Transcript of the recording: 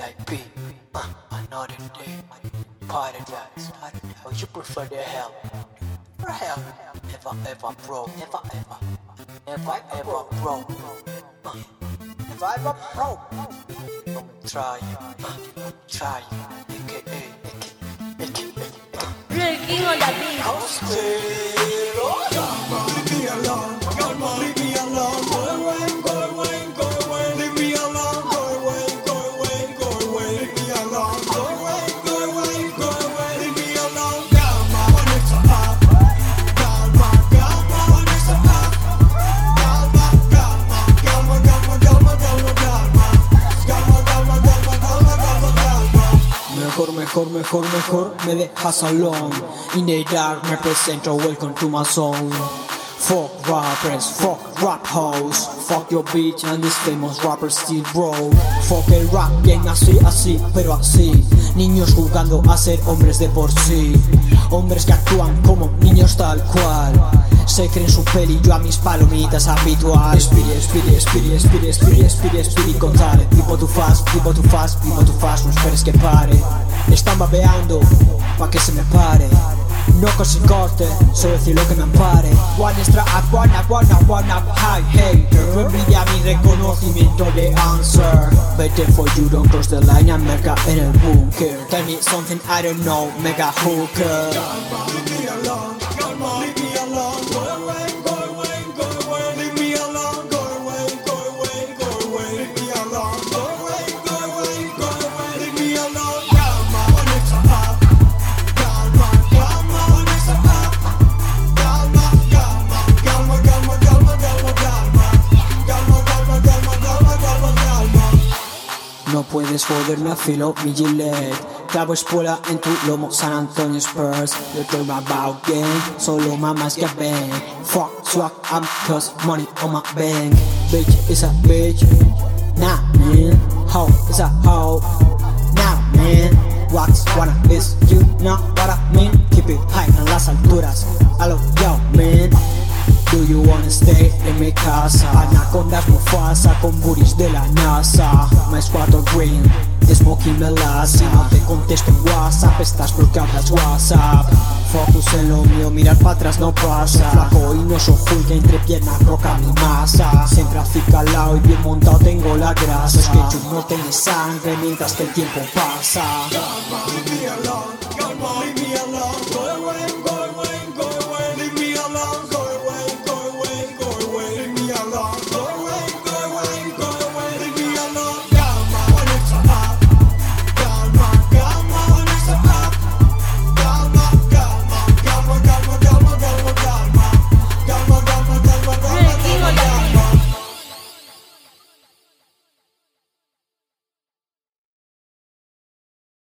VIP, uh, another day, paradise. Or you prefer the hell? Or hell? Never ever broke, never ever, never ever broke. Uh, never ever broke. Don't try, uh, try, aka, aka, aka, aka. Real King on the beat. Mejor, mejor, mejor, mejor me dejas alone. In the dark me presento, welcome to my zone. Fuck rappers, fuck rap hoes. Fuck your bitch and this famous rapper still bro Fuck el rap game así, así, pero así. Niños jugando a ser hombres de por sí. Hombres que actúan como niños tal cual se creen su peli, yo a mis palomitas habitual. Spiri, spiri, spiri, spiri, spiri, spiri, spiri, contare Tipo tu fast, tipo tu fast, tipo tu fast, no esperes que pare. Están babeando, pa' que se me pare. No sin corte, solo decir lo que me ampare. One extra up, one up, one up, one up, high hater No envidia mi reconocimiento de answer. Better for you, don't cross the line and merca en el bunker Tell me something I don't know, mega hooker No puedes joderme filo mi gilet. Clavo espuela en tu lomo San Antonio Spurs. Yo estoy about game Solo mamas que bang Fuck swag I'm cause money on my bank. Bitch is a bitch. Nah man. Hoe is a hoe Nah man. Wax wanna is you know what I mean. Keep it high en las alturas en mi casa? Anacondas Mufasa con buris de la NASA My squad green, smoking melas Si no te contesto en WhatsApp, estás bloqueadas WhatsApp Focus en lo mío, mirar para atrás no pasa Flaco y no soy entre piernas roca mi masa Siempre acicalado y bien montado tengo la grasa Es que yo no tengo sangre mientras que el tiempo pasa